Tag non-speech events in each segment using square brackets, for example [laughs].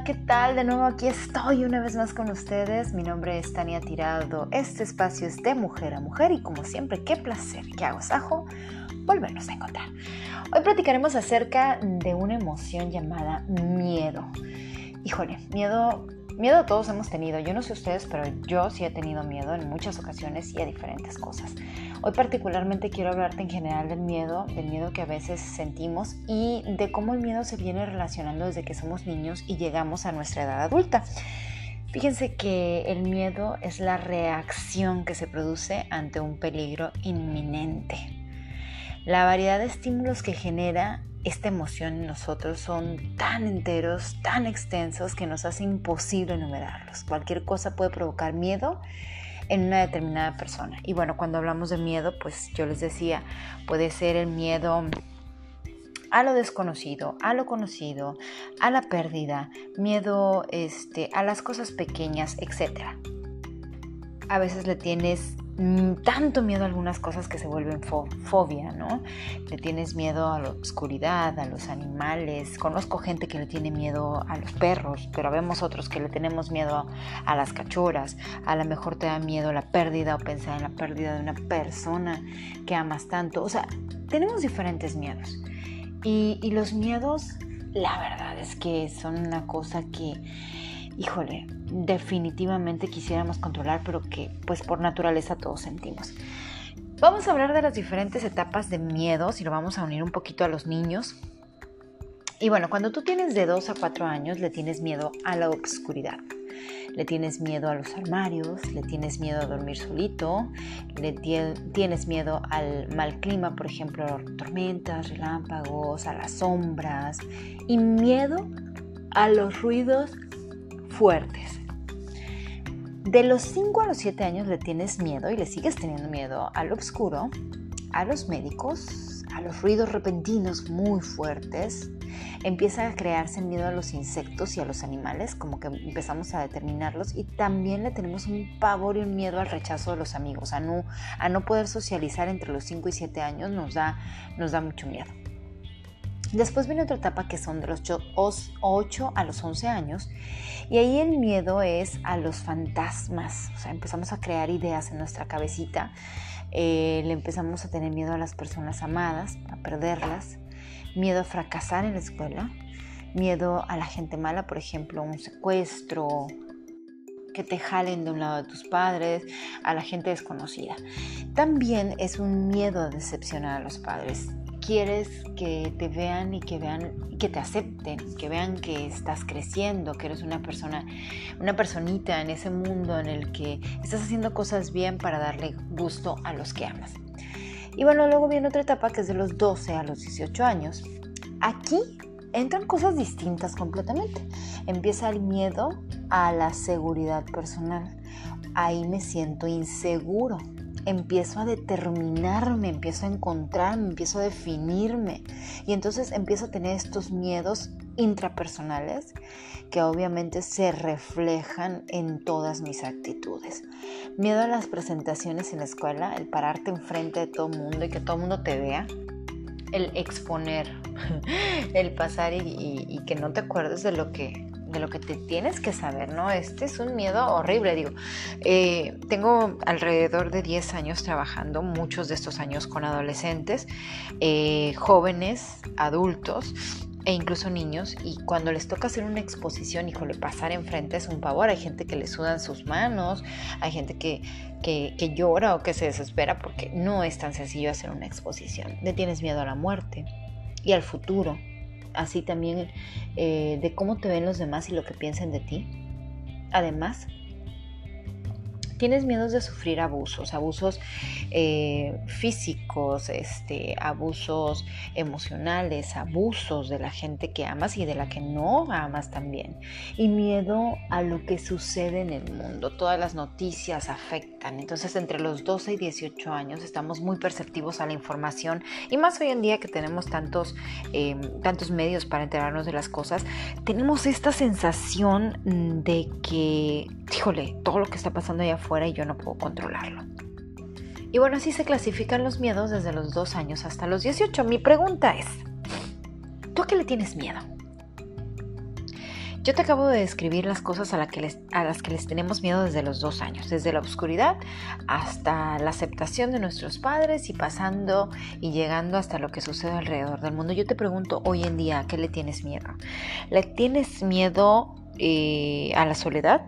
¿qué tal? De nuevo aquí estoy una vez más con ustedes. Mi nombre es Tania Tirado. Este espacio es de mujer a mujer y como siempre, qué placer, qué agasajo volvernos a encontrar. Hoy platicaremos acerca de una emoción llamada miedo. Híjole, miedo Miedo todos hemos tenido, yo no sé ustedes, pero yo sí he tenido miedo en muchas ocasiones y a diferentes cosas. Hoy particularmente quiero hablarte en general del miedo, del miedo que a veces sentimos y de cómo el miedo se viene relacionando desde que somos niños y llegamos a nuestra edad adulta. Fíjense que el miedo es la reacción que se produce ante un peligro inminente. La variedad de estímulos que genera esta emoción en nosotros son tan enteros, tan extensos que nos hace imposible enumerarlos. Cualquier cosa puede provocar miedo en una determinada persona. Y bueno, cuando hablamos de miedo, pues yo les decía, puede ser el miedo a lo desconocido, a lo conocido, a la pérdida, miedo este, a las cosas pequeñas, etc. A veces le tienes tanto miedo a algunas cosas que se vuelven fobia, ¿no? Le tienes miedo a la oscuridad, a los animales. Conozco gente que le tiene miedo a los perros, pero vemos otros que le tenemos miedo a las cachoras. A lo mejor te da miedo la pérdida o pensar en la pérdida de una persona que amas tanto. O sea, tenemos diferentes miedos. Y los miedos, la verdad es que son una cosa que híjole, definitivamente quisiéramos controlar, pero que pues por naturaleza todos sentimos. Vamos a hablar de las diferentes etapas de miedo, si lo vamos a unir un poquito a los niños. Y bueno, cuando tú tienes de 2 a 4 años, le tienes miedo a la oscuridad. Le tienes miedo a los armarios, le tienes miedo a dormir solito, le tienes miedo al mal clima, por ejemplo, tormentas, relámpagos, a las sombras y miedo a los ruidos fuertes. De los 5 a los 7 años le tienes miedo y le sigues teniendo miedo al oscuro, a los médicos, a los ruidos repentinos muy fuertes. Empieza a crearse miedo a los insectos y a los animales, como que empezamos a determinarlos. Y también le tenemos un pavor y un miedo al rechazo de los amigos, a no, a no poder socializar entre los 5 y 7 años nos da, nos da mucho miedo. Después viene otra etapa que son de los 8 a los 11 años y ahí el miedo es a los fantasmas, o sea, empezamos a crear ideas en nuestra cabecita, eh, le empezamos a tener miedo a las personas amadas, a perderlas, miedo a fracasar en la escuela, miedo a la gente mala, por ejemplo, un secuestro, que te jalen de un lado de tus padres, a la gente desconocida. También es un miedo a decepcionar a los padres quieres que te vean y que vean que te acepten, que vean que estás creciendo, que eres una persona, una personita en ese mundo en el que estás haciendo cosas bien para darle gusto a los que amas. Y bueno, luego viene otra etapa que es de los 12 a los 18 años. Aquí entran cosas distintas completamente. Empieza el miedo a la seguridad personal. Ahí me siento inseguro empiezo a determinarme, empiezo a encontrarme, empiezo a definirme. Y entonces empiezo a tener estos miedos intrapersonales que obviamente se reflejan en todas mis actitudes. Miedo a las presentaciones en la escuela, el pararte enfrente de todo el mundo y que todo el mundo te vea. El exponer, [laughs] el pasar y, y que no te acuerdes de lo que de lo que te tienes que saber, ¿no? Este es un miedo horrible, digo. Eh, tengo alrededor de 10 años trabajando, muchos de estos años con adolescentes, eh, jóvenes, adultos e incluso niños y cuando les toca hacer una exposición, híjole, pasar enfrente es un pavor, hay gente que le sudan sus manos, hay gente que, que, que, llora o que se desespera porque no es tan sencillo hacer una exposición. Le tienes miedo a la muerte y al futuro, así también eh, de cómo te ven los demás y lo que piensen de ti. Además, tienes miedos de sufrir abusos, abusos eh, físicos, este, abusos emocionales, abusos de la gente que amas y de la que no amas también. Y miedo a lo que sucede en el mundo. Todas las noticias afectan. Entonces entre los 12 y 18 años estamos muy perceptivos a la información y más hoy en día que tenemos tantos, em, tantos medios para enterarnos de las cosas, tenemos esta sensación de que, híjole, todo lo que está pasando allá afuera y yo no puedo controlarlo. Y bueno, así se clasifican los miedos desde los 2 años hasta los 18. Mi pregunta es, ¿tú a qué le tienes miedo? Yo te acabo de describir las cosas a, a, las que les tenemos miedo desde los dos años, desde la oscuridad hasta la aceptación de nuestros padres y pasando y llegando hasta lo que sucede alrededor del mundo. Yo te pregunto hoy en día, ¿a qué le tienes miedo? ¿Le tienes miedo eh, a la soledad?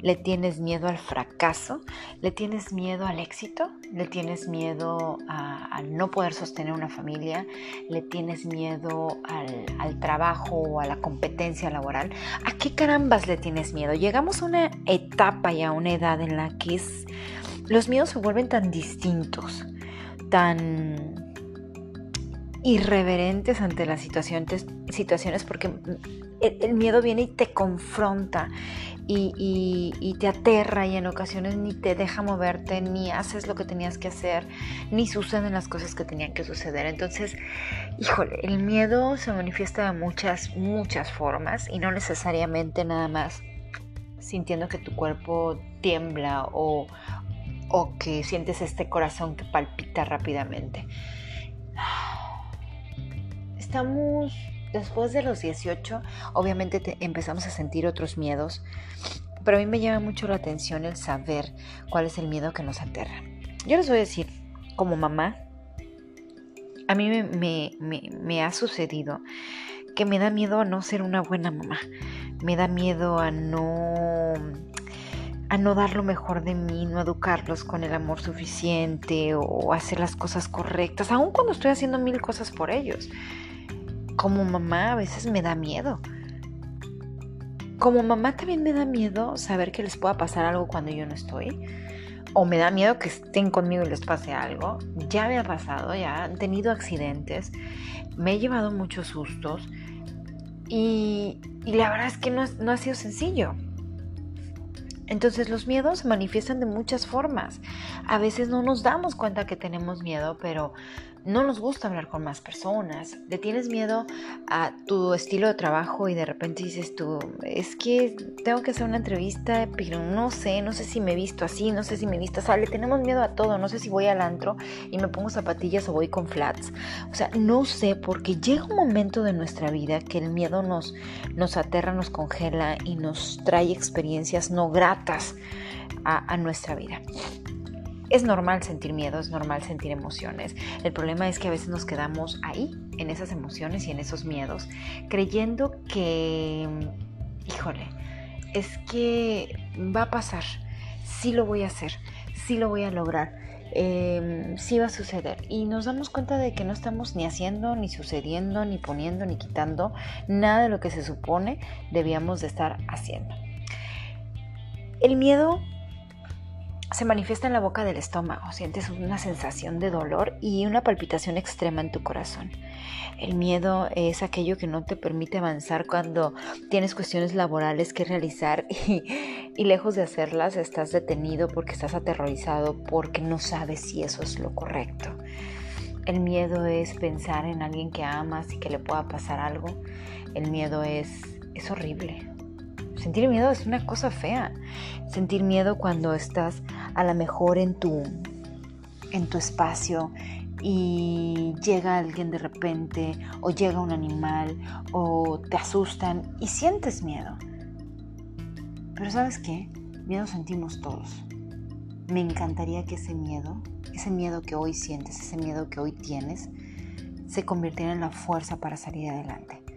Le tienes miedo al fracaso, le tienes miedo al éxito, le tienes miedo a, no poder sostener una familia, le tienes miedo al, trabajo o a la competencia laboral. ¿A qué carambas le tienes miedo? Llegamos a una etapa y a una edad en la que los miedos se vuelven tan distintos, tan irreverentes ante las situaciones, situaciones porque el, miedo viene y te confronta y, te aterra y en ocasiones ni te deja moverte, ni haces lo que tenías que hacer, ni suceden las cosas que tenían que suceder. Entonces, híjole, el miedo se manifiesta de muchas, muchas formas y no necesariamente nada más sintiendo que tu cuerpo tiembla o, o que sientes este corazón que palpita rápidamente. Estamos después de los 18, obviamente empezamos a sentir otros miedos, pero a mí me llama mucho la atención el saber cuál es el miedo que nos aterra. Yo les voy a decir, como mamá, a mí me, ha sucedido que me da miedo a no ser una buena mamá. Me da miedo a no a no dar lo mejor de mí, no educarlos con el amor suficiente o hacer las cosas correctas, aun cuando estoy haciendo mil cosas por ellos como mamá a veces me da miedo. Como mamá también me da miedo saber que les pueda pasar algo cuando yo no estoy. O me da miedo que estén conmigo y les pase algo. Ya me ha pasado, ya han tenido accidentes. Me he llevado muchos sustos. Y, la verdad es que no, no ha sido sencillo. Entonces los miedos se manifiestan de muchas formas. A veces no nos damos cuenta que tenemos miedo, pero no nos gusta hablar con más personas, le tienes miedo a tu estilo de trabajo y de repente dices tú, es que tengo que hacer una entrevista, pero no sé, no sé si me he visto así, no sé si me he visto, o le tenemos miedo a todo, no sé si voy al antro y me pongo zapatillas o voy con flats, o sea, no sé, porque llega un momento de nuestra vida que el miedo nos, nos aterra, nos congela y nos trae experiencias no gratas a nuestra vida. Es normal sentir miedo, es normal sentir emociones. El problema es que a veces nos quedamos ahí, en esas emociones y en esos miedos, creyendo que, híjole, es que va a pasar, sí lo voy a hacer, sí lo voy a lograr. Eh, sí va a suceder y nos damos cuenta de que no estamos ni haciendo, ni sucediendo, ni poniendo, ni quitando nada de lo que se supone debíamos de estar haciendo. El miedo se manifiesta en la boca del estómago, sientes una sensación de dolor y una palpitación extrema en tu corazón. El miedo es aquello que no te permite avanzar cuando tienes cuestiones laborales que realizar [laughs] y, y, lejos de hacerlas estás detenido porque estás aterrorizado porque no sabes si eso es lo correcto. El miedo es pensar en alguien que amas y que le pueda pasar algo. El miedo es, es horrible. Sentir miedo es una cosa fea. Sentir miedo cuando estás a lo mejor en tu, en tu espacio y llega alguien de repente o llega un animal o te asustan y sientes miedo. Pero sabes qué? Miedo sentimos todos. Me encantaría que ese miedo, ese miedo que hoy sientes, ese miedo que hoy tienes, se convirtiera en la fuerza para salir adelante.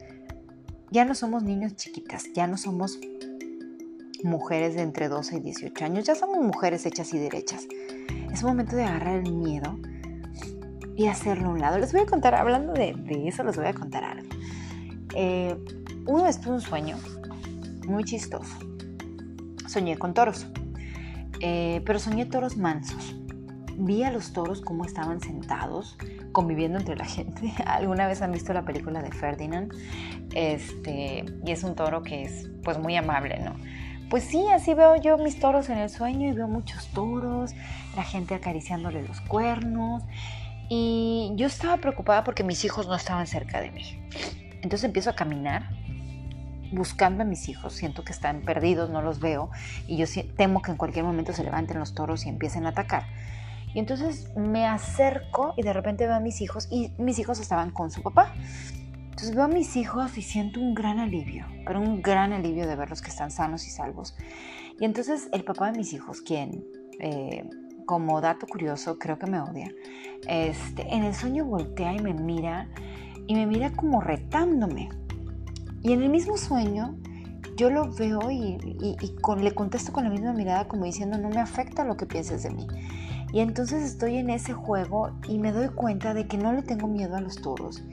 Ya no somos niños chiquitas, ya no somos mujeres de entre 12 y 18 años, ya somos mujeres hechas y derechas. Es momento de agarrar el miedo y hacerlo a un lado. Les voy a contar, hablando de, eso, les voy a contar algo. Eh, uno tuve un sueño muy chistoso. Soñé con toros, eh, pero soñé toros mansos. Vi a los toros como estaban sentados, conviviendo entre la gente. [laughs] ¿Alguna vez han visto la película de Ferdinand? Este, y es un toro que es pues muy amable, ¿no? Pues sí, así veo yo mis toros en el sueño y veo muchos toros, la gente acariciándole los cuernos. Y yo estaba preocupada porque mis hijos no estaban cerca de mí. Entonces empiezo a caminar buscando a mis hijos, siento que están perdidos, no los veo y yo temo que en cualquier momento se levanten los toros y empiecen a atacar. Y entonces me acerco y de repente veo a mis hijos y mis hijos estaban con su papá. Entonces veo a mis hijos y siento un gran alivio, pero un gran alivio de verlos que están sanos y salvos. Y entonces el papá de mis hijos, quien, eh, como dato curioso, creo que me odia, este, en el sueño voltea y me mira y me mira como retándome. Y en el mismo sueño yo lo veo y, le contesto con la misma mirada como diciendo no me afecta lo que pienses de mí. Y entonces estoy en ese juego y me doy cuenta de que no le tengo miedo a los toros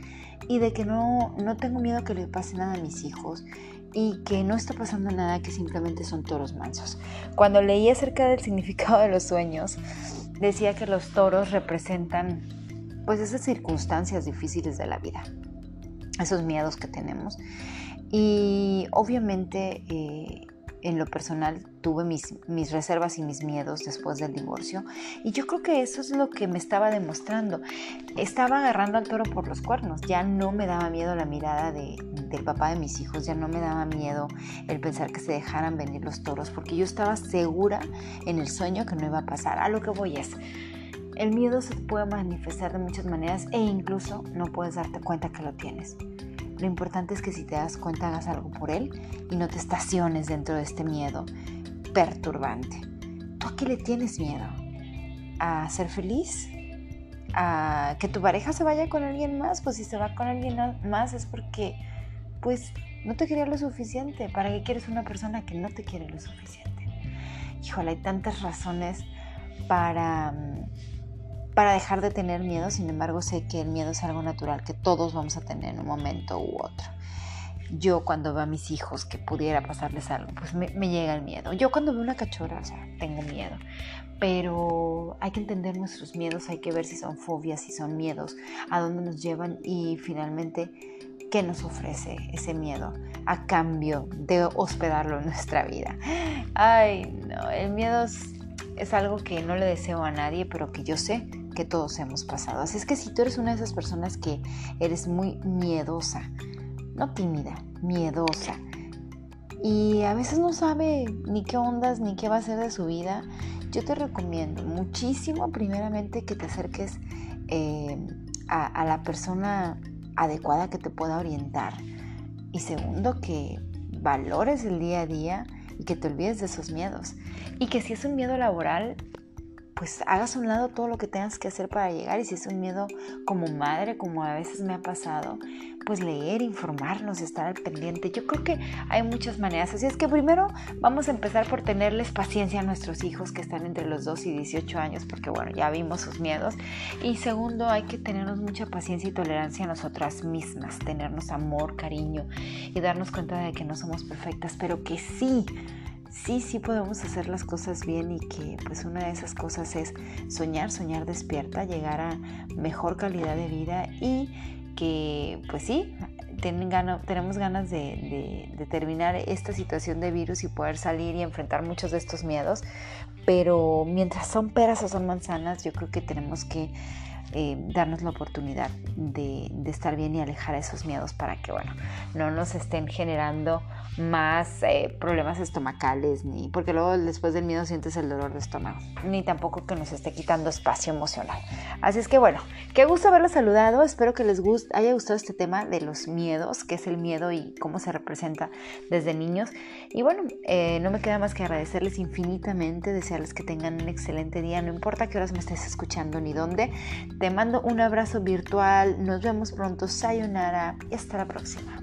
y de que no, no tengo miedo a que le pase nada a mis hijos y que no está pasando nada, que simplemente son toros mansos. Cuando leí acerca del significado de los sueños, decía que los toros representan pues esas circunstancias difíciles de la vida, esos miedos que tenemos. Y obviamente eh, en lo personal tuve mis, mis, reservas y mis miedos después del divorcio y yo creo que eso es lo que me estaba demostrando. Estaba agarrando al toro por los cuernos, ya no me daba miedo la mirada de, del papá de mis hijos, ya no me daba miedo el pensar que se dejaran venir los toros porque yo estaba segura en el sueño que no iba a pasar. A lo que voy es, el miedo se puede manifestar de muchas maneras e incluso no puedes darte cuenta que lo tienes. Lo importante es que si te das cuenta hagas algo por él y no te estaciones dentro de este miedo perturbante. ¿Tú a qué le tienes miedo? ¿A ser feliz? ¿A que tu pareja se vaya con alguien más? Pues si se va con alguien más es porque pues no te quería lo suficiente. ¿Para qué quieres una persona que no te quiere lo suficiente? Híjole, hay tantas razones para mm, para dejar de tener miedo, sin embargo sé que el miedo es algo natural que todos vamos a tener en un momento u otro. Yo cuando veo a mis hijos que pudiera pasarles algo, pues me, llega el miedo. Yo cuando veo una cachorra, o sea, tengo miedo. Pero hay que entender nuestros miedos, hay que ver si son fobias, si son miedos, a dónde nos llevan y finalmente qué nos ofrece ese miedo a cambio de hospedarlo en nuestra vida. Ay, no, el miedo es, es algo que no le deseo a nadie, pero que yo sé que todos hemos pasado. Así es que si tú eres una de esas personas que eres muy miedosa, no tímida, miedosa, y a veces no sabe ni qué ondas ni qué va a hacer de su vida, yo te recomiendo muchísimo primeramente que te acerques eh, a la persona adecuada que te pueda orientar. Y segundo, que valores el día a día y que te olvides de esos miedos. Y que si es un miedo laboral, pues hagas a un lado todo lo que tengas que hacer para llegar y si es un miedo como madre, como a veces me ha pasado, pues leer, informarnos, estar al pendiente. Yo creo que hay muchas maneras. Así es que primero vamos a empezar por tenerles paciencia a nuestros hijos que están entre los 2 y 18 años, porque bueno, ya vimos sus miedos. Y segundo, hay que tenernos mucha paciencia y tolerancia a nosotras mismas, tenernos amor, cariño y darnos cuenta de que no somos perfectas, pero que sí sí, sí podemos hacer las cosas bien y que pues una de esas cosas es soñar, soñar despierta, llegar a mejor calidad de vida y que pues sí, tenemos ganas de, de, terminar esta situación de virus y poder salir y enfrentar muchos de estos miedos, pero mientras son peras o son manzanas, yo creo que tenemos que eh, darnos la oportunidad de, estar bien y alejar esos miedos para que, bueno, no nos estén generando más eh, problemas estomacales, ni porque luego después del miedo sientes el dolor de estómago, ni tampoco que nos esté quitando espacio emocional. Así es que, bueno, qué gusto haberlos saludado. Espero que les guste, haya gustado este tema de los miedos, qué es el miedo y cómo se representa desde niños. Y bueno, eh, no me queda más que agradecerles infinitamente, desearles que tengan un excelente día, no importa qué horas me estés escuchando ni dónde. Te mando un abrazo virtual, nos vemos pronto, sayonara y hasta la próxima.